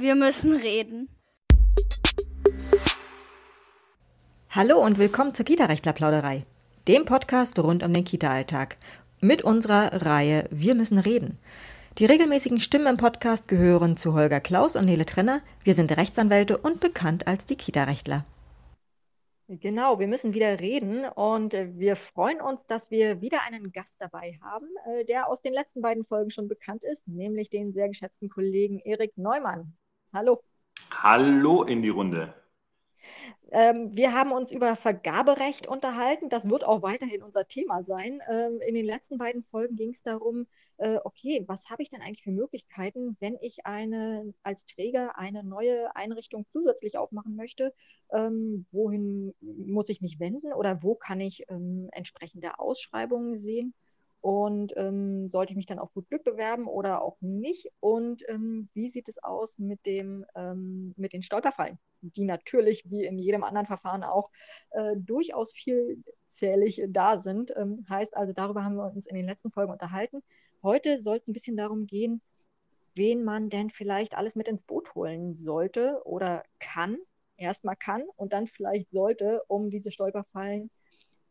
Wir müssen reden. Hallo und willkommen zur Kita-Rechtler-Plauderei, dem Podcast rund um den Kita-Alltag. Mit unserer Reihe Wir müssen reden. Die regelmäßigen Stimmen im Podcast gehören zu Holger Klaus und Nele Trenner. Wir sind Rechtsanwälte und bekannt als die Kita-Rechtler. Genau, wir müssen wieder reden und äh, wir freuen uns, dass wir wieder einen Gast dabei haben, äh, der aus den letzten beiden Folgen schon bekannt ist, nämlich den sehr geschätzten Kollegen Erik Neumann. Hallo. Hallo in die Runde. Ähm, wir haben uns über Vergaberecht unterhalten. Das wird auch weiterhin unser Thema sein. Ähm, in den letzten beiden Folgen ging es darum, äh, okay, was habe ich denn eigentlich für Möglichkeiten, wenn ich eine als Träger eine neue Einrichtung zusätzlich aufmachen möchte? Ähm, wohin muss ich mich wenden oder wo kann ich ähm, entsprechende Ausschreibungen sehen? Und ähm, sollte ich mich dann auf gut Glück bewerben oder auch nicht? Und ähm, wie sieht es aus mit, dem, ähm, mit den Stolperfallen, die natürlich wie in jedem anderen Verfahren auch äh, durchaus vielzählig da sind? Ähm, heißt also, darüber haben wir uns in den letzten Folgen unterhalten. Heute soll es ein bisschen darum gehen, wen man denn vielleicht alles mit ins Boot holen sollte oder kann, erstmal kann und dann vielleicht sollte, um diese Stolperfallen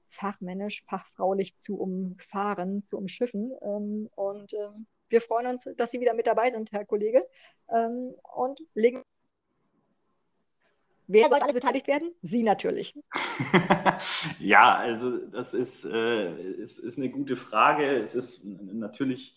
fachmännisch, fachfraulich zu umfahren, zu umschiffen. Ähm, und ähm, wir freuen uns, dass Sie wieder mit dabei sind, Herr Kollege. Ähm, und legen. Wer sollte alle beteiligt werden? Sie natürlich. ja, also das ist, äh, ist, ist eine gute Frage. Es ist natürlich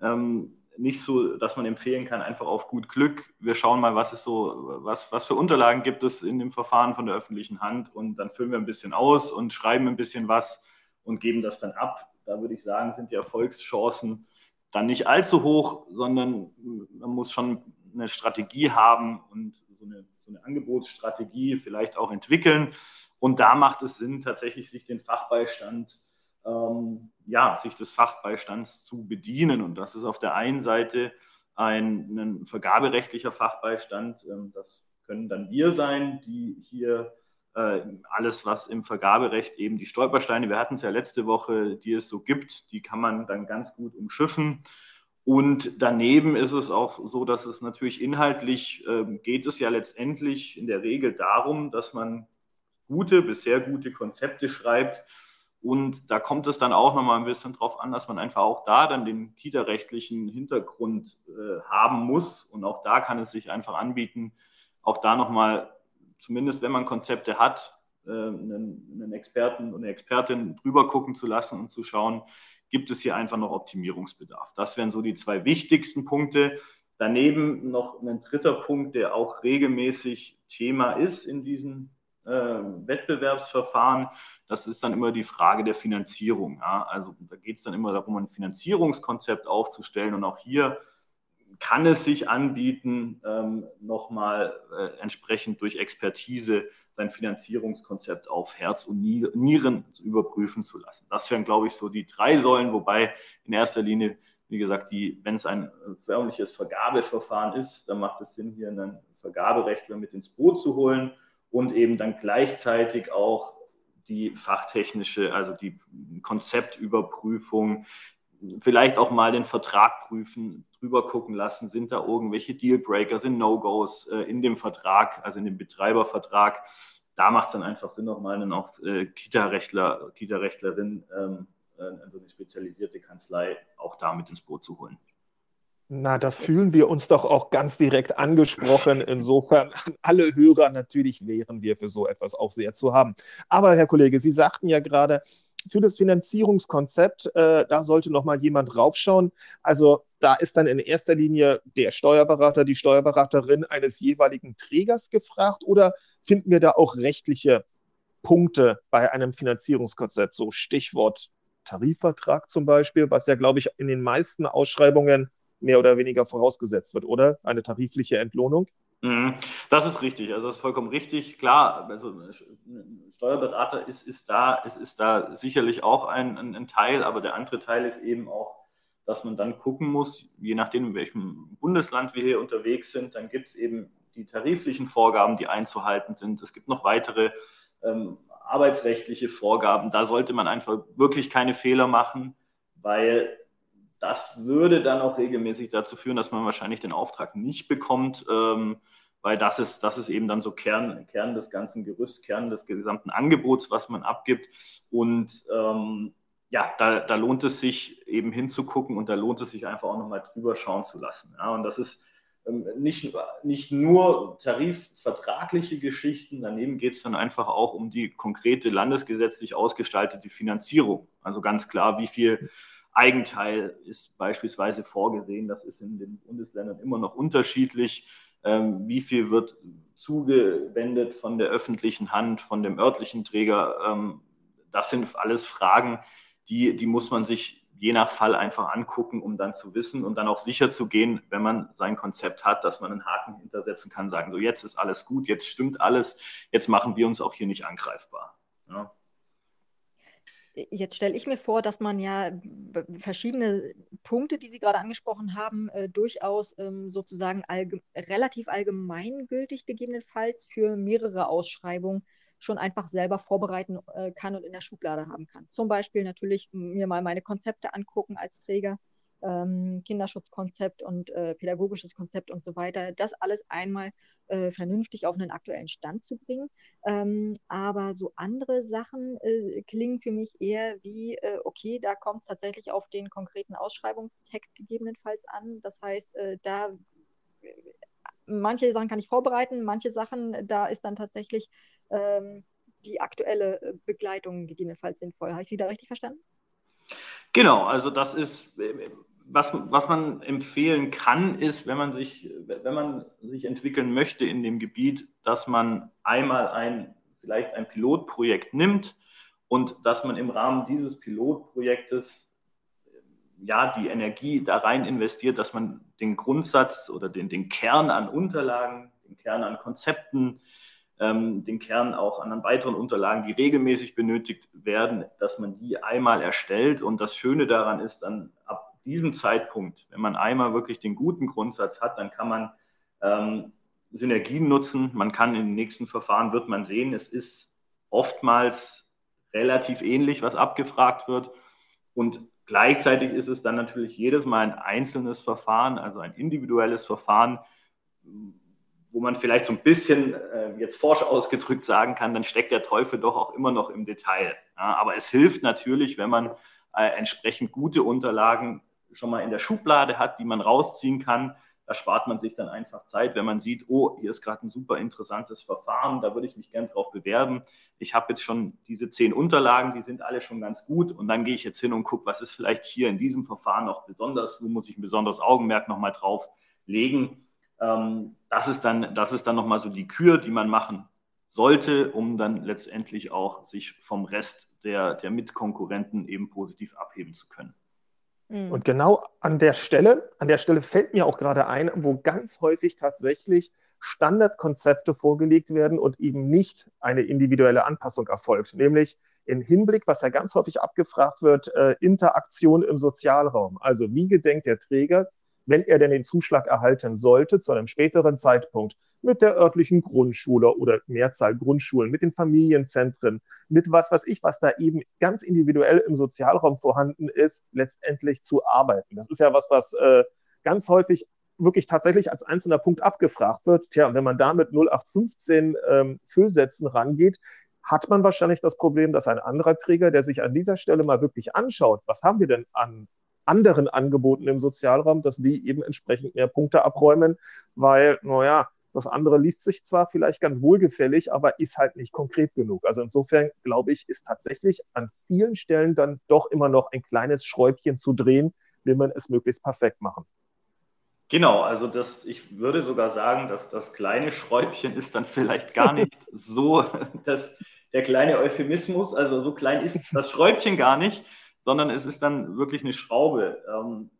ähm, nicht so, dass man empfehlen kann, einfach auf gut Glück. Wir schauen mal, was es so, was, was für Unterlagen gibt es in dem Verfahren von der öffentlichen Hand und dann füllen wir ein bisschen aus und schreiben ein bisschen was und geben das dann ab. Da würde ich sagen, sind die Erfolgschancen dann nicht allzu hoch, sondern man muss schon eine Strategie haben und so eine, so eine Angebotsstrategie vielleicht auch entwickeln. Und da macht es Sinn, tatsächlich sich den Fachbeistand ähm, ja, sich des Fachbeistands zu bedienen. Und das ist auf der einen Seite ein, ein vergaberechtlicher Fachbeistand. Ähm, das können dann wir sein, die hier äh, alles, was im Vergaberecht eben die Stolpersteine, wir hatten es ja letzte Woche, die es so gibt, die kann man dann ganz gut umschiffen. Und daneben ist es auch so, dass es natürlich inhaltlich äh, geht es ja letztendlich in der Regel darum, dass man gute, bisher gute Konzepte schreibt, und da kommt es dann auch nochmal ein bisschen drauf an, dass man einfach auch da dann den kita-rechtlichen Hintergrund äh, haben muss. Und auch da kann es sich einfach anbieten, auch da nochmal, zumindest wenn man Konzepte hat, äh, einen, einen Experten und eine Expertin drüber gucken zu lassen und zu schauen, gibt es hier einfach noch Optimierungsbedarf. Das wären so die zwei wichtigsten Punkte. Daneben noch ein dritter Punkt, der auch regelmäßig Thema ist in diesen Wettbewerbsverfahren, das ist dann immer die Frage der Finanzierung. Ja? Also da geht es dann immer darum, ein Finanzierungskonzept aufzustellen. Und auch hier kann es sich anbieten, ähm, nochmal äh, entsprechend durch Expertise sein Finanzierungskonzept auf Herz und Nieren überprüfen zu lassen. Das wären, glaube ich, so die drei Säulen, wobei in erster Linie, wie gesagt, wenn es ein förmliches Vergabeverfahren ist, dann macht es Sinn, hier einen Vergaberechtler mit ins Boot zu holen und eben dann gleichzeitig auch die fachtechnische, also die Konzeptüberprüfung, vielleicht auch mal den Vertrag prüfen, drüber gucken lassen, sind da irgendwelche Dealbreaker, sind No-Gos äh, in dem Vertrag, also in dem Betreibervertrag. Da macht es dann einfach Sinn, nochmal einen auch äh, Kita-Rechtler, Kita-Rechtlerin, ähm, äh, also eine spezialisierte Kanzlei, auch da mit ins Boot zu holen. Na, da fühlen wir uns doch auch ganz direkt angesprochen. Insofern alle Hörer natürlich wären wir für so etwas auch sehr zu haben. Aber Herr Kollege, Sie sagten ja gerade, für das Finanzierungskonzept, äh, da sollte noch mal jemand raufschauen. Also da ist dann in erster Linie der Steuerberater, die Steuerberaterin eines jeweiligen Trägers gefragt oder finden wir da auch rechtliche Punkte bei einem Finanzierungskonzept, so Stichwort Tarifvertrag zum Beispiel, was ja, glaube ich, in den meisten Ausschreibungen mehr oder weniger vorausgesetzt wird, oder? Eine tarifliche Entlohnung? Mhm. Das ist richtig, also das ist vollkommen richtig. Klar, also ein Steuerberater ist, ist da, es ist da sicherlich auch ein, ein, ein, Teil, aber der andere Teil ist eben auch, dass man dann gucken muss, je nachdem, in welchem Bundesland wir hier unterwegs sind, dann gibt es eben die tariflichen Vorgaben, die einzuhalten sind. Es gibt noch weitere ähm, arbeitsrechtliche Vorgaben. Da sollte man einfach wirklich keine Fehler machen, weil das würde dann auch regelmäßig dazu führen, dass man wahrscheinlich den Auftrag nicht bekommt, ähm, weil das ist, das ist eben dann so Kern, Kern des ganzen Gerüsts, Kern des gesamten Angebots, was man abgibt. Und ähm, ja, da, da, lohnt es sich eben hinzugucken und da lohnt es sich einfach auch nochmal drüber schauen zu lassen. Ja, und das ist ähm, nicht, nicht nur tarifvertragliche Geschichten, daneben geht es dann einfach auch um die konkrete landesgesetzlich ausgestaltete Finanzierung. Also ganz klar, wie viel Eigenteil ist beispielsweise vorgesehen. Das ist in den Bundesländern immer noch unterschiedlich. Ähm, wie viel wird zugewendet von der öffentlichen Hand, von dem örtlichen Träger? Ähm, das sind alles Fragen, die, die muss man sich je nach Fall einfach angucken, um dann zu wissen und dann auch sicher zu gehen, wenn man sein Konzept hat, dass man einen Haken hintersetzen kann, sagen, so jetzt ist alles gut, jetzt stimmt alles, jetzt machen wir uns auch hier nicht angreifbar. Ja. Jetzt stelle ich mir vor, dass man ja verschiedene Punkte, die Sie gerade angesprochen haben, äh, durchaus ähm, sozusagen allge relativ allgemeingültig gegebenenfalls für mehrere Ausschreibungen schon einfach selber vorbereiten äh, kann und in der Schublade haben kann. Zum Beispiel natürlich mir mal meine Konzepte angucken als Träger ähm, Kinderschutzkonzept und äh, pädagogisches Konzept und so weiter, das alles einmal äh, vernünftig auf einen aktuellen Stand zu bringen. Ähm, aber so andere Sachen äh, klingen für mich eher wie, äh, okay, da kommt es tatsächlich auf den konkreten Ausschreibungstext gegebenenfalls an. Das heißt, äh, da äh, manche Sachen kann ich vorbereiten, manche Sachen, da ist dann tatsächlich ähm, die aktuelle Begleitung gegebenenfalls sinnvoll. Habe ich Sie da richtig verstanden? Genau, also das ist was, was man empfehlen kann, ist, wenn man, sich, wenn man sich entwickeln möchte in dem Gebiet, dass man einmal ein, vielleicht ein Pilotprojekt nimmt und dass man im Rahmen dieses Pilotprojektes ja, die Energie da rein investiert, dass man den Grundsatz oder den, den Kern an Unterlagen, den Kern an Konzepten, ähm, den Kern auch an weiteren Unterlagen, die regelmäßig benötigt werden, dass man die einmal erstellt. Und das Schöne daran ist, dann ab diesem Zeitpunkt, wenn man einmal wirklich den guten Grundsatz hat, dann kann man ähm, Synergien nutzen. Man kann in den nächsten Verfahren, wird man sehen, es ist oftmals relativ ähnlich, was abgefragt wird. Und gleichzeitig ist es dann natürlich jedes Mal ein einzelnes Verfahren, also ein individuelles Verfahren, wo man vielleicht so ein bisschen äh, jetzt forsch ausgedrückt sagen kann, dann steckt der Teufel doch auch immer noch im Detail. Ja, aber es hilft natürlich, wenn man äh, entsprechend gute Unterlagen schon mal in der Schublade hat, die man rausziehen kann. Da spart man sich dann einfach Zeit, wenn man sieht, oh, hier ist gerade ein super interessantes Verfahren, da würde ich mich gern drauf bewerben. Ich habe jetzt schon diese zehn Unterlagen, die sind alle schon ganz gut und dann gehe ich jetzt hin und gucke, was ist vielleicht hier in diesem Verfahren noch besonders, wo muss ich ein besonderes Augenmerk nochmal drauf legen. Ähm, das ist dann, dann nochmal so die Kür, die man machen sollte, um dann letztendlich auch sich vom Rest der, der Mitkonkurrenten eben positiv abheben zu können. Mhm. Und genau an der Stelle, an der Stelle fällt mir auch gerade ein, wo ganz häufig tatsächlich Standardkonzepte vorgelegt werden und eben nicht eine individuelle Anpassung erfolgt, nämlich im Hinblick, was ja ganz häufig abgefragt wird, äh, Interaktion im Sozialraum. Also wie gedenkt der Träger, wenn er denn den Zuschlag erhalten sollte, zu einem späteren Zeitpunkt mit der örtlichen Grundschule oder Mehrzahl Grundschulen, mit den Familienzentren, mit was weiß ich, was da eben ganz individuell im Sozialraum vorhanden ist, letztendlich zu arbeiten. Das ist ja was, was äh, ganz häufig wirklich tatsächlich als einzelner Punkt abgefragt wird. Tja, und wenn man da mit 0815 ähm, Füllsätzen rangeht, hat man wahrscheinlich das Problem, dass ein anderer Träger, der sich an dieser Stelle mal wirklich anschaut, was haben wir denn an anderen Angeboten im Sozialraum, dass die eben entsprechend mehr Punkte abräumen, weil, naja, das andere liest sich zwar vielleicht ganz wohlgefällig, aber ist halt nicht konkret genug. Also insofern glaube ich, ist tatsächlich an vielen Stellen dann doch immer noch ein kleines Schräubchen zu drehen, will man es möglichst perfekt machen. Genau, also das, ich würde sogar sagen, dass das kleine Schräubchen ist dann vielleicht gar nicht so das, der kleine Euphemismus. Also so klein ist das Schräubchen gar nicht, sondern es ist dann wirklich eine Schraube. Ähm,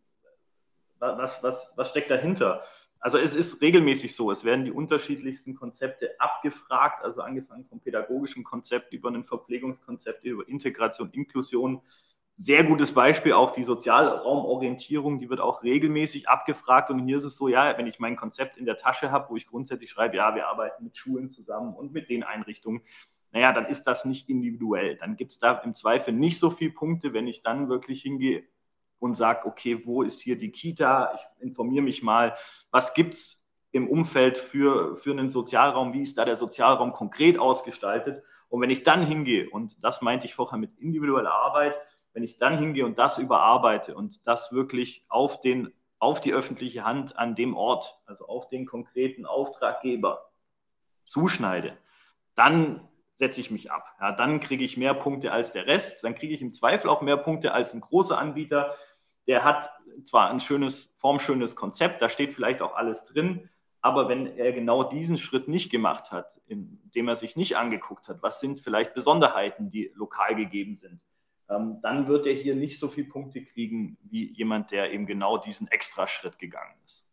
was, was, was steckt dahinter? Also es ist regelmäßig so, es werden die unterschiedlichsten Konzepte abgefragt, also angefangen vom pädagogischen Konzept über ein Verpflegungskonzept, über Integration, Inklusion. Sehr gutes Beispiel auch die Sozialraumorientierung, die wird auch regelmäßig abgefragt. Und hier ist es so, ja, wenn ich mein Konzept in der Tasche habe, wo ich grundsätzlich schreibe, ja, wir arbeiten mit Schulen zusammen und mit den Einrichtungen, naja, dann ist das nicht individuell. Dann gibt es da im Zweifel nicht so viele Punkte, wenn ich dann wirklich hingehe und sage, okay, wo ist hier die Kita? Ich informiere mich mal, was gibt es im Umfeld für, für einen Sozialraum, wie ist da der Sozialraum konkret ausgestaltet? Und wenn ich dann hingehe, und das meinte ich vorher mit individueller Arbeit, wenn ich dann hingehe und das überarbeite und das wirklich auf, den, auf die öffentliche Hand an dem Ort, also auf den konkreten Auftraggeber zuschneide, dann setze ich mich ab. Ja, dann kriege ich mehr Punkte als der Rest. Dann kriege ich im Zweifel auch mehr Punkte als ein großer Anbieter. Der hat zwar ein schönes, formschönes Konzept, da steht vielleicht auch alles drin, aber wenn er genau diesen Schritt nicht gemacht hat, indem er sich nicht angeguckt hat, was sind vielleicht Besonderheiten, die lokal gegeben sind, ähm, dann wird er hier nicht so viele Punkte kriegen wie jemand, der eben genau diesen Extraschritt gegangen ist.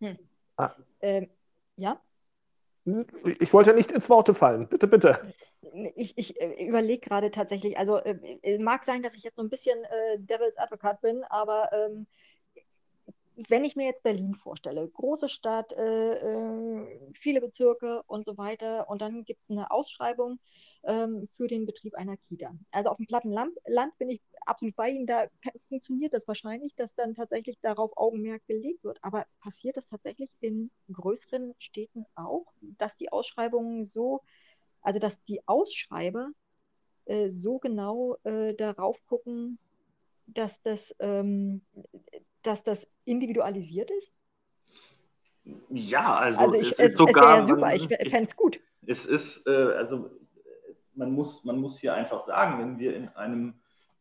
Hm. Ah. Ähm, ja? Ich wollte nicht ins Worte fallen. Bitte, bitte. Ich, ich äh, überlege gerade tatsächlich, also äh, mag sein, dass ich jetzt so ein bisschen äh, Devil's Advocate bin, aber ähm, wenn ich mir jetzt Berlin vorstelle, große Stadt, äh, äh, viele Bezirke und so weiter, und dann gibt es eine Ausschreibung ähm, für den Betrieb einer Kita. Also auf dem platten Land bin ich absolut bei Ihnen, da funktioniert das wahrscheinlich, dass dann tatsächlich darauf Augenmerk gelegt wird. Aber passiert das tatsächlich in größeren Städten auch, dass die Ausschreibungen so, also dass die Ausschreiber äh, so genau äh, darauf gucken, dass das ähm, dass das individualisiert ist? Ja, also, also ich, es, es sogar, es wäre super, ich fände es gut. Es ist, äh, also man muss, man muss hier einfach sagen, wenn wir in einem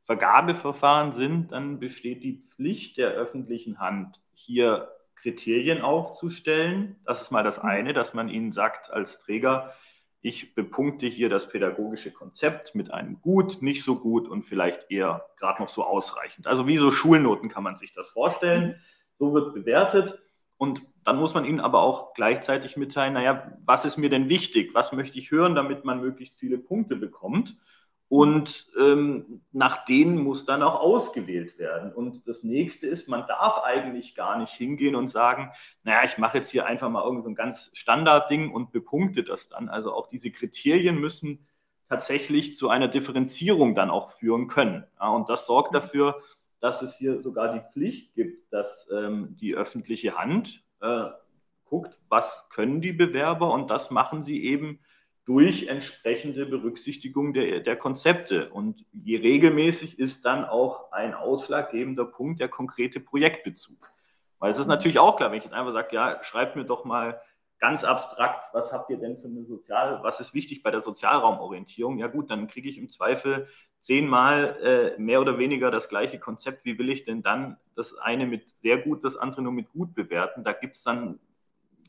Vergabeverfahren sind, dann besteht die Pflicht der öffentlichen Hand, hier Kriterien aufzustellen. Das ist mal das mhm. eine, dass man ihnen sagt als Träger, ich bepunkte hier das pädagogische Konzept mit einem gut, nicht so gut und vielleicht eher gerade noch so ausreichend. Also wie so Schulnoten kann man sich das vorstellen. Mhm. So wird bewertet. Und dann muss man ihnen aber auch gleichzeitig mitteilen, naja, was ist mir denn wichtig? Was möchte ich hören, damit man möglichst viele Punkte bekommt? Und ähm, nach denen muss dann auch ausgewählt werden. Und das nächste ist, man darf eigentlich gar nicht hingehen und sagen, naja, ich mache jetzt hier einfach mal irgendein so ganz Standardding und bepunkte das dann. Also auch diese Kriterien müssen tatsächlich zu einer Differenzierung dann auch führen können. Ja, und das sorgt mhm. dafür, dass es hier sogar die Pflicht gibt, dass ähm, die öffentliche Hand äh, guckt, was können die Bewerber und das machen sie eben durch entsprechende Berücksichtigung der, der Konzepte. Und je regelmäßig ist dann auch ein ausschlaggebender Punkt der konkrete Projektbezug. Weil es ist natürlich auch klar, wenn ich jetzt einfach sage, ja, schreibt mir doch mal ganz abstrakt, was habt ihr denn für eine Sozial, was ist wichtig bei der Sozialraumorientierung? Ja gut, dann kriege ich im Zweifel zehnmal äh, mehr oder weniger das gleiche Konzept. Wie will ich denn dann das eine mit sehr gut, das andere nur mit gut bewerten? Da gibt es dann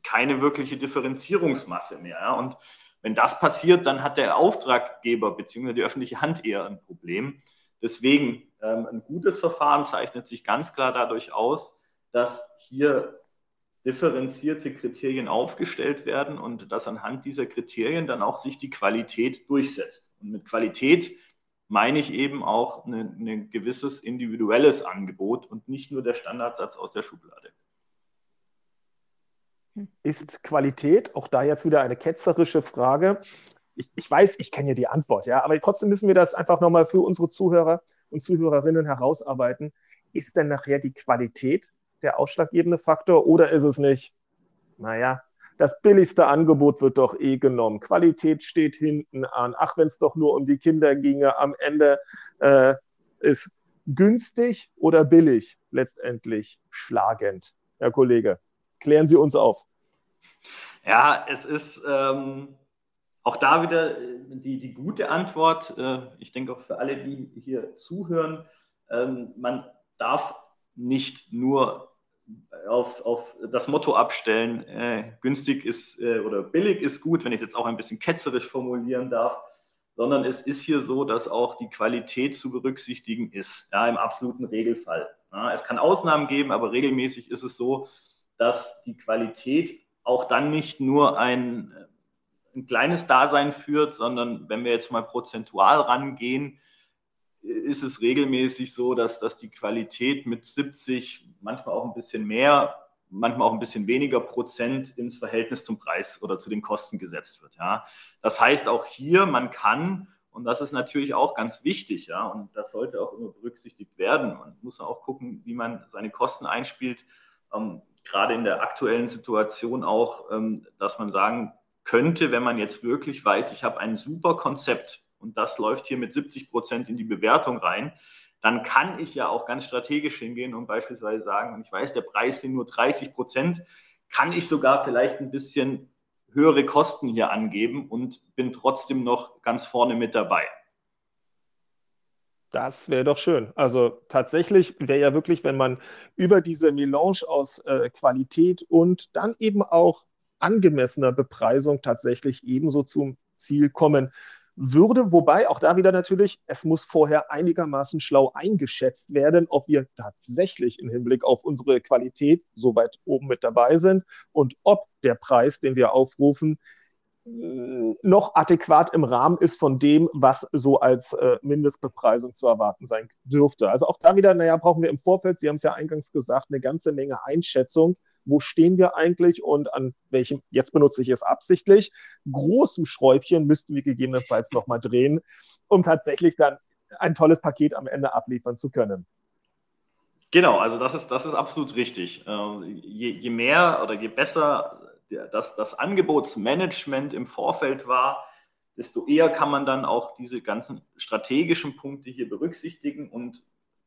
keine wirkliche Differenzierungsmasse mehr. Ja? Und wenn das passiert, dann hat der Auftraggeber bzw. die öffentliche Hand eher ein Problem. Deswegen, ähm, ein gutes Verfahren zeichnet sich ganz klar dadurch aus, dass hier differenzierte Kriterien aufgestellt werden und dass anhand dieser Kriterien dann auch sich die Qualität durchsetzt. Und mit Qualität meine ich eben auch ein gewisses individuelles Angebot und nicht nur der Standardsatz aus der Schublade. Ist Qualität, auch da jetzt wieder eine ketzerische Frage. Ich, ich weiß, ich kenne ja die Antwort, ja, aber trotzdem müssen wir das einfach nochmal für unsere Zuhörer und Zuhörerinnen herausarbeiten. Ist denn nachher die Qualität der ausschlaggebende Faktor oder ist es nicht? Naja, das billigste Angebot wird doch eh genommen. Qualität steht hinten an. Ach, wenn es doch nur um die Kinder ginge, am Ende äh, ist günstig oder billig letztendlich schlagend. Herr Kollege, klären Sie uns auf. Ja, es ist ähm, auch da wieder äh, die, die gute Antwort. Äh, ich denke auch für alle, die hier zuhören, ähm, man darf nicht nur auf, auf das Motto abstellen, äh, günstig ist äh, oder billig ist gut, wenn ich es jetzt auch ein bisschen ketzerisch formulieren darf, sondern es ist hier so, dass auch die Qualität zu berücksichtigen ist, ja, im absoluten Regelfall. Ja, es kann Ausnahmen geben, aber regelmäßig ist es so, dass die Qualität auch dann nicht nur ein, ein kleines Dasein führt, sondern wenn wir jetzt mal prozentual rangehen, ist es regelmäßig so, dass, dass die Qualität mit 70, manchmal auch ein bisschen mehr, manchmal auch ein bisschen weniger Prozent ins Verhältnis zum Preis oder zu den Kosten gesetzt wird. Ja. Das heißt auch hier, man kann Und das ist natürlich auch ganz wichtig, ja. Und das sollte auch immer berücksichtigt werden. Man muss auch gucken, wie man seine Kosten einspielt. Ähm, gerade in der aktuellen Situation auch, ähm, dass man sagen könnte, wenn man jetzt wirklich weiß, ich habe ein super Konzept und das läuft hier mit 70 Prozent in die Bewertung rein, dann kann ich ja auch ganz strategisch hingehen und beispielsweise sagen, und ich weiß, der Preis sind nur 30 Prozent, kann ich sogar vielleicht ein bisschen höhere Kosten hier angeben und bin trotzdem noch ganz vorne mit dabei. Das wäre doch schön. Also tatsächlich wäre ja wirklich, wenn man über diese Melange aus äh, Qualität und dann eben auch angemessener Bepreisung tatsächlich ebenso zum Ziel kommen würde. Wobei auch da wieder natürlich, es muss vorher einigermaßen schlau eingeschätzt werden, ob wir tatsächlich im Hinblick auf unsere Qualität so weit oben mit dabei sind und ob der Preis, den wir aufrufen, noch adäquat im Rahmen ist von dem, was so als äh, Mindestbepreisung zu erwarten sein dürfte. Also auch da wieder, naja, brauchen wir im Vorfeld, Sie haben es ja eingangs gesagt, eine ganze Menge Einschätzung wo stehen wir eigentlich und an welchem, jetzt benutze ich es absichtlich, großem Schräubchen müssten wir gegebenenfalls nochmal drehen, um tatsächlich dann ein tolles Paket am Ende abliefern zu können. Genau, also das ist, das ist absolut richtig. Ähm, je, je mehr oder je besser das, das Angebotsmanagement im Vorfeld war, desto eher kann man dann auch diese ganzen strategischen Punkte hier berücksichtigen. Und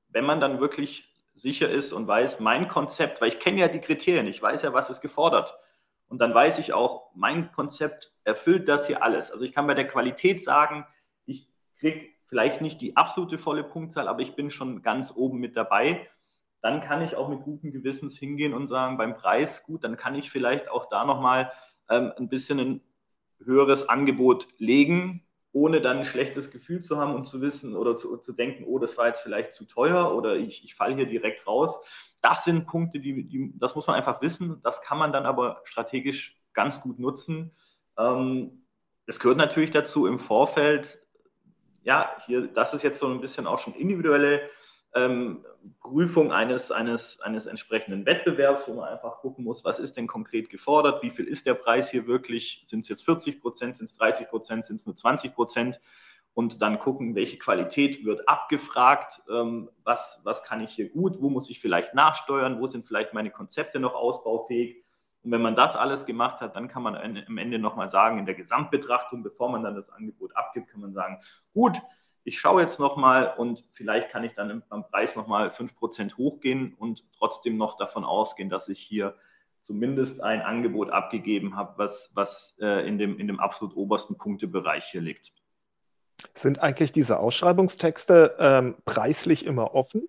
wenn man dann wirklich sicher ist und weiß, mein Konzept, weil ich kenne ja die Kriterien, ich weiß ja, was ist gefordert. Und dann weiß ich auch, mein Konzept erfüllt das hier alles. Also ich kann bei der Qualität sagen, ich kriege vielleicht nicht die absolute volle Punktzahl, aber ich bin schon ganz oben mit dabei. Dann kann ich auch mit gutem Gewissens hingehen und sagen, beim Preis, gut, dann kann ich vielleicht auch da nochmal ähm, ein bisschen ein höheres Angebot legen, ohne dann ein schlechtes Gefühl zu haben und zu wissen oder zu, zu denken, oh, das war jetzt vielleicht zu teuer oder ich, ich falle hier direkt raus. Das sind Punkte, die, die, das muss man einfach wissen. Das kann man dann aber strategisch ganz gut nutzen. Ähm, es gehört natürlich dazu im Vorfeld, ja, hier, das ist jetzt so ein bisschen auch schon individuelle ähm, Prüfung eines, eines, eines entsprechenden Wettbewerbs, wo man einfach gucken muss, was ist denn konkret gefordert, wie viel ist der Preis hier wirklich, sind es jetzt 40 Prozent, sind es 30 Prozent, sind es nur 20 Prozent und dann gucken, welche Qualität wird abgefragt, ähm, was, was kann ich hier gut, wo muss ich vielleicht nachsteuern, wo sind vielleicht meine Konzepte noch ausbaufähig. Und wenn man das alles gemacht hat, dann kann man am Ende nochmal sagen, in der Gesamtbetrachtung, bevor man dann das Angebot abgibt, kann man sagen, gut, ich schaue jetzt nochmal und vielleicht kann ich dann beim Preis nochmal 5% hochgehen und trotzdem noch davon ausgehen, dass ich hier zumindest ein Angebot abgegeben habe, was, was äh, in, dem, in dem absolut obersten Punktebereich hier liegt. Sind eigentlich diese Ausschreibungstexte ähm, preislich immer offen?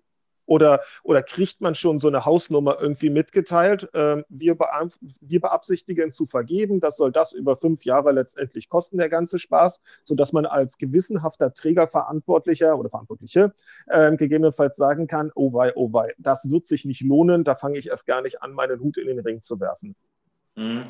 Oder, oder kriegt man schon so eine Hausnummer irgendwie mitgeteilt? Ähm, wir, wir beabsichtigen zu vergeben, das soll das über fünf Jahre letztendlich kosten, der ganze Spaß, sodass man als gewissenhafter Trägerverantwortlicher oder Verantwortliche äh, gegebenenfalls sagen kann, oh wei, oh wei, das wird sich nicht lohnen, da fange ich erst gar nicht an, meinen Hut in den Ring zu werfen. Mhm.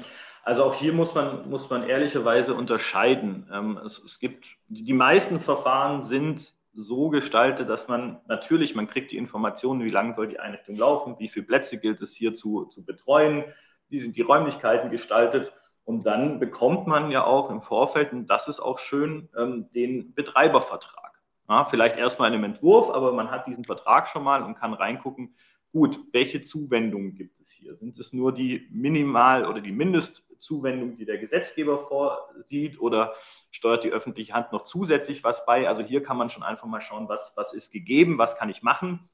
Also auch hier muss man, muss man ehrlicherweise unterscheiden. Ähm, es, es gibt, die meisten Verfahren sind so gestaltet, dass man natürlich, man kriegt die Informationen, wie lange soll die Einrichtung laufen, wie viele Plätze gilt es hier zu, zu betreuen, wie sind die Räumlichkeiten gestaltet. Und dann bekommt man ja auch im Vorfeld, und das ist auch schön, ähm, den Betreibervertrag. Ja, vielleicht erstmal in einem Entwurf, aber man hat diesen Vertrag schon mal und kann reingucken, gut, welche Zuwendungen gibt es hier? Sind es nur die Minimal- oder die Mindestzuwendung, die der Gesetzgeber vorsieht oder steuert die öffentliche Hand noch zusätzlich was bei? Also hier kann man schon einfach mal schauen, was, was ist gegeben, was kann ich machen.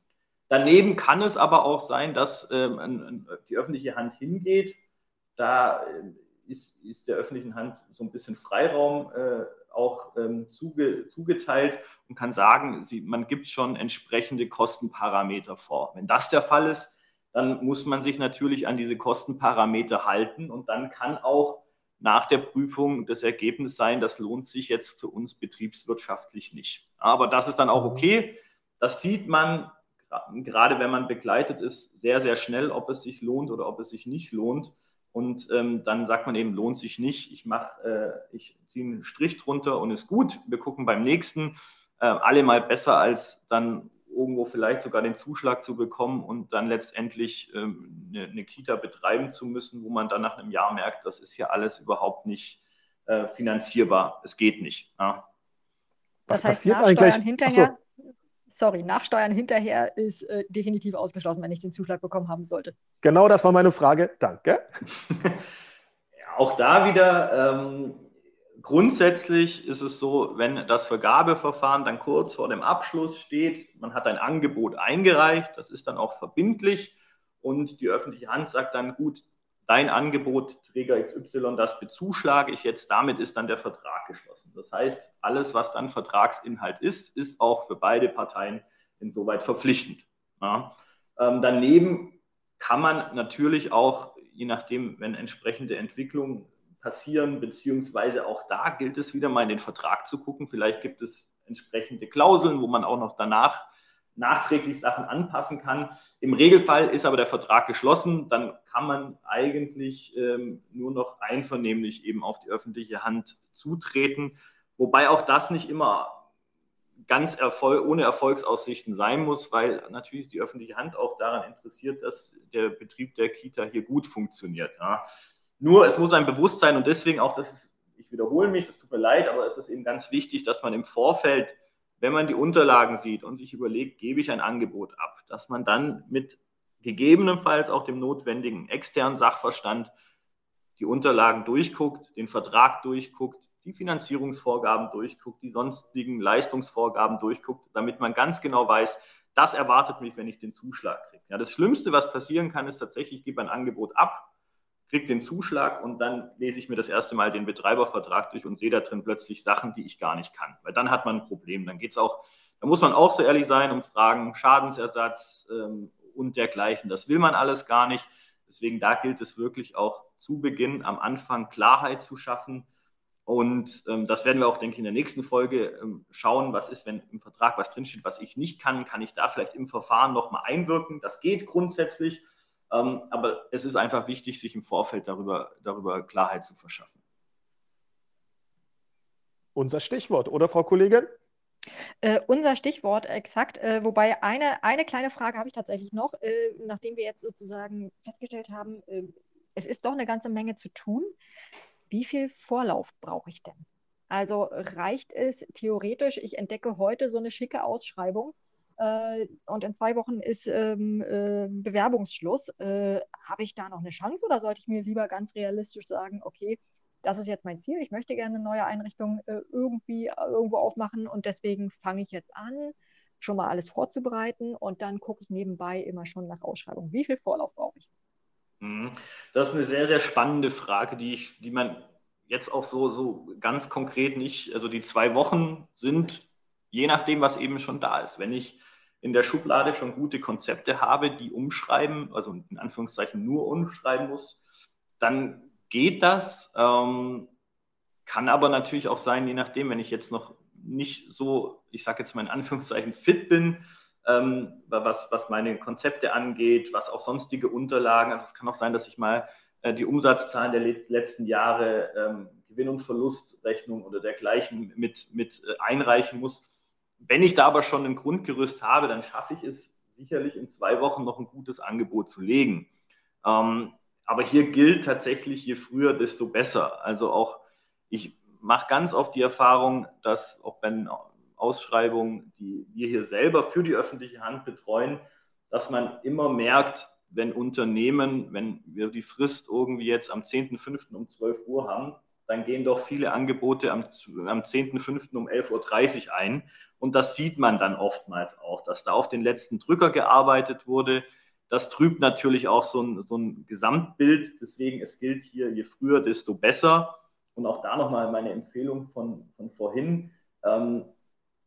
Daneben kann es aber auch sein, dass ähm, die öffentliche Hand hingeht. Da äh, ist, ist der öffentlichen Hand so ein bisschen Freiraum äh, auch ähm, zuge, zugeteilt und kann sagen, sie, man gibt schon entsprechende Kostenparameter vor. Wenn das der Fall ist, dann muss man sich natürlich an diese Kostenparameter halten und dann kann auch nach der Prüfung das Ergebnis sein, das lohnt sich jetzt für uns betriebswirtschaftlich nicht. Aber das ist dann auch okay. Das sieht man, gerade wenn man begleitet ist, sehr, sehr schnell, ob es sich lohnt oder ob es sich nicht lohnt. Und ähm, dann sagt man eben, lohnt sich nicht. Ich mache, äh, ich ziehe einen Strich drunter und ist gut. Wir gucken beim nächsten. Äh, alle mal besser als dann irgendwo vielleicht sogar den Zuschlag zu bekommen und dann letztendlich ähm, eine, eine, Kita betreiben zu müssen, wo man dann nach einem Jahr merkt, das ist ja alles überhaupt nicht äh, finanzierbar. Es geht nicht. Ja. Das heißt, Nachsteuern hinterher, so. sorry, Nachsteuern hinterher ist äh, definitiv ausgeschlossen, wenn ich den Zuschlag bekommen haben sollte. Genau das war meine Frage. Danke. Auch da wieder, ähm, grundsätzlich ist es so, wenn das Vergabeverfahren dann kurz vor dem Abschluss steht, man hat ein Angebot eingereicht, das ist dann auch verbindlich und die öffentliche Hand sagt dann, gut, dein Angebot, Träger XY, das bezuschlage ich jetzt, damit ist dann der Vertrag geschlossen. Das heißt, alles, was dann Vertragsinhalt ist, ist auch für beide Parteien insoweit verpflichtend. Ja. Ähm, daneben kann man natürlich auch, je nachdem, wenn entsprechende Entwicklungen passieren, beziehungsweise auch da gilt es wieder mal in den Vertrag zu gucken. Vielleicht gibt es entsprechende Klauseln, wo man auch noch danach nachträglich Sachen anpassen kann. Im Regelfall ist aber der Vertrag geschlossen, dann kann man eigentlich ähm, nur noch einvernehmlich eben auf die öffentliche Hand zutreten, wobei auch das nicht immer ganz Erfolg, ohne Erfolgsaussichten sein muss, weil natürlich die öffentliche Hand auch daran interessiert, dass der Betrieb der Kita hier gut funktioniert. Ja. Nur es muss ein Bewusstsein und deswegen auch, das ist, ich wiederhole mich, das tut mir leid, aber es ist eben ganz wichtig, dass man im Vorfeld wenn man die Unterlagen sieht und sich überlegt, gebe ich ein Angebot ab, dass man dann mit gegebenenfalls auch dem notwendigen externen Sachverstand die Unterlagen durchguckt, den Vertrag durchguckt, die Finanzierungsvorgaben durchguckt, die sonstigen Leistungsvorgaben durchguckt, damit man ganz genau weiß, das erwartet mich, wenn ich den Zuschlag kriege. Ja, das Schlimmste, was passieren kann, ist tatsächlich, ich gebe ein Angebot ab, kriege den Zuschlag und dann lese ich mir das erste Mal den Betreibervertrag durch und sehe da drin plötzlich Sachen, die ich gar nicht kann. Weil dann hat man ein Problem. Dann geht es auch, da muss man auch so ehrlich sein um Fragen Schadensersatz ähm, und dergleichen. Das will man alles gar nicht. Deswegen da gilt es wirklich auch zu Beginn am Anfang Klarheit zu schaffen. Und ähm, das werden wir auch, denke ich, in der nächsten Folge ähm, schauen, was ist, wenn im Vertrag was drinsteht, was ich nicht kann, kann ich da vielleicht im Verfahren nochmal einwirken. Das geht grundsätzlich. Ähm, aber es ist einfach wichtig, sich im Vorfeld darüber, darüber Klarheit zu verschaffen. Unser Stichwort, oder Frau Kollegin? Äh, unser Stichwort exakt, äh, wobei eine, eine kleine Frage habe ich tatsächlich noch, äh, nachdem wir jetzt sozusagen festgestellt haben, äh, es ist doch eine ganze Menge zu tun. Wie viel Vorlauf brauche ich denn? Also reicht es theoretisch, ich entdecke heute so eine schicke Ausschreibung und in zwei Wochen ist ähm, äh, Bewerbungsschluss. Äh, habe ich da noch eine Chance oder sollte ich mir lieber ganz realistisch sagen, okay, das ist jetzt mein Ziel, ich möchte gerne eine neue Einrichtung äh, irgendwie äh, irgendwo aufmachen und deswegen fange ich jetzt an, schon mal alles vorzubereiten und dann gucke ich nebenbei immer schon nach Ausschreibung. Wie viel Vorlauf brauche ich? Mhm. Das ist eine sehr, sehr spannende Frage, die, ich, die man jetzt auch so, so ganz konkret nicht, also die zwei Wochen sind je nachdem, was eben schon da ist. Wenn ich in der Schublade schon gute Konzepte habe, die umschreiben, also in Anführungszeichen nur umschreiben muss, dann geht das. Ähm, kann aber natürlich auch sein, je nachdem, wenn ich jetzt noch nicht so, ich sage jetzt mal in Anführungszeichen, fit bin, ähm, was, was meine Konzepte angeht, was auch sonstige Unterlagen. Also es kann auch sein, dass ich mal äh, die Umsatzzahlen der letzten Jahre, ähm, Gewinn- und Verlustrechnung oder dergleichen mit, mit äh, einreichen muss wenn ich da aber schon ein Grundgerüst habe, dann schaffe ich es sicherlich in zwei Wochen noch ein gutes Angebot zu legen. Ähm, aber hier gilt tatsächlich, je früher, desto besser. Also auch, ich mache ganz oft die Erfahrung, dass auch bei Ausschreibungen, die wir hier selber für die öffentliche Hand betreuen, dass man immer merkt, wenn Unternehmen, wenn wir die Frist irgendwie jetzt am 10.05. um 12 Uhr haben, dann gehen doch viele Angebote am, am 10.05. um 11.30 Uhr ein. Und das sieht man dann oftmals auch, dass da auf den letzten Drücker gearbeitet wurde. Das trübt natürlich auch so ein, so ein Gesamtbild. Deswegen, es gilt hier, je früher, desto besser. Und auch da nochmal meine Empfehlung von, von vorhin. Ähm,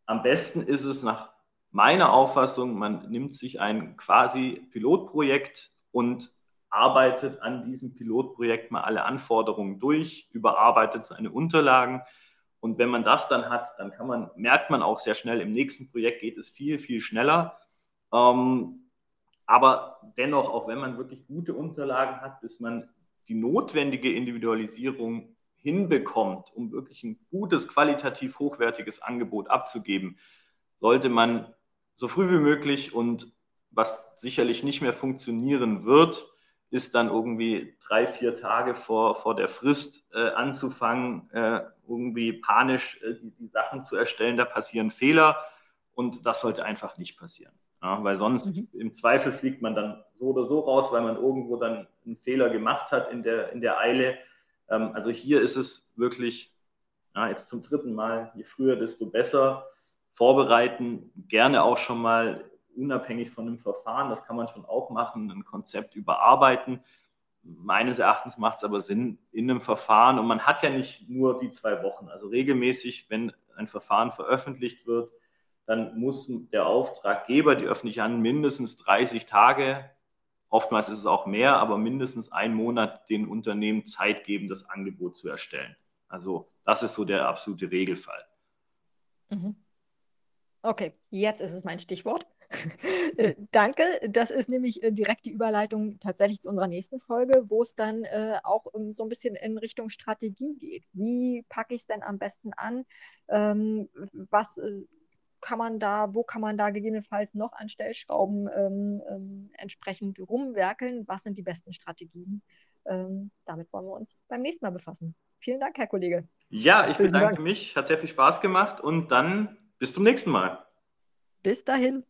am besten ist es nach meiner Auffassung, man nimmt sich ein quasi Pilotprojekt und arbeitet an diesem Pilotprojekt mal alle Anforderungen durch, überarbeitet seine Unterlagen. Und wenn man das dann hat, dann kann man, merkt man auch sehr schnell, im nächsten Projekt geht es viel, viel schneller. Ähm, aber dennoch, auch wenn man wirklich gute Unterlagen hat, bis man die notwendige Individualisierung hinbekommt, um wirklich ein gutes, qualitativ hochwertiges Angebot abzugeben, sollte man so früh wie möglich und was sicherlich nicht mehr funktionieren wird, ist dann irgendwie drei, vier Tage vor, vor der Frist äh, anzufangen, äh, irgendwie panisch äh, die, die, Sachen zu erstellen. Da passieren Fehler und das sollte einfach nicht passieren. Ja, weil sonst mhm. im Zweifel fliegt man dann so oder so raus, weil man irgendwo dann einen Fehler gemacht hat in der, in der Eile. Ähm, also hier ist es wirklich, ja, jetzt zum dritten Mal, je früher, desto besser vorbereiten, gerne auch schon mal unabhängig von dem Verfahren, das kann man schon auch machen, ein Konzept überarbeiten. Meines Erachtens macht es aber Sinn in einem Verfahren und man hat ja nicht nur die zwei Wochen. Also regelmäßig, wenn ein Verfahren veröffentlicht wird, dann muss der Auftraggeber, die öffentliche Hand, mindestens 30 Tage, oftmals ist es auch mehr, aber mindestens einen Monat den Unternehmen Zeit geben, das Angebot zu erstellen. Also das ist so der absolute Regelfall. Mhm. Okay, jetzt ist es mein Stichwort. Äh, danke. Das ist nämlich äh, direkt die Überleitung tatsächlich zu unserer nächsten Folge, wo es dann äh, auch um, so ein bisschen in Richtung Strategie geht. Wie packe ich es denn am besten an? Ähm, was äh, kann man da, wo kann man da gegebenenfalls noch an Stellschrauben ähm, ähm, entsprechend rumwerkeln? Was sind die besten Strategien? Ähm, damit wollen wir uns beim nächsten Mal befassen. Vielen Dank, Herr Kollege. Ja, ich bedanke mich. Hat sehr viel Spaß gemacht und dann bis zum nächsten Mal. Bis dahin.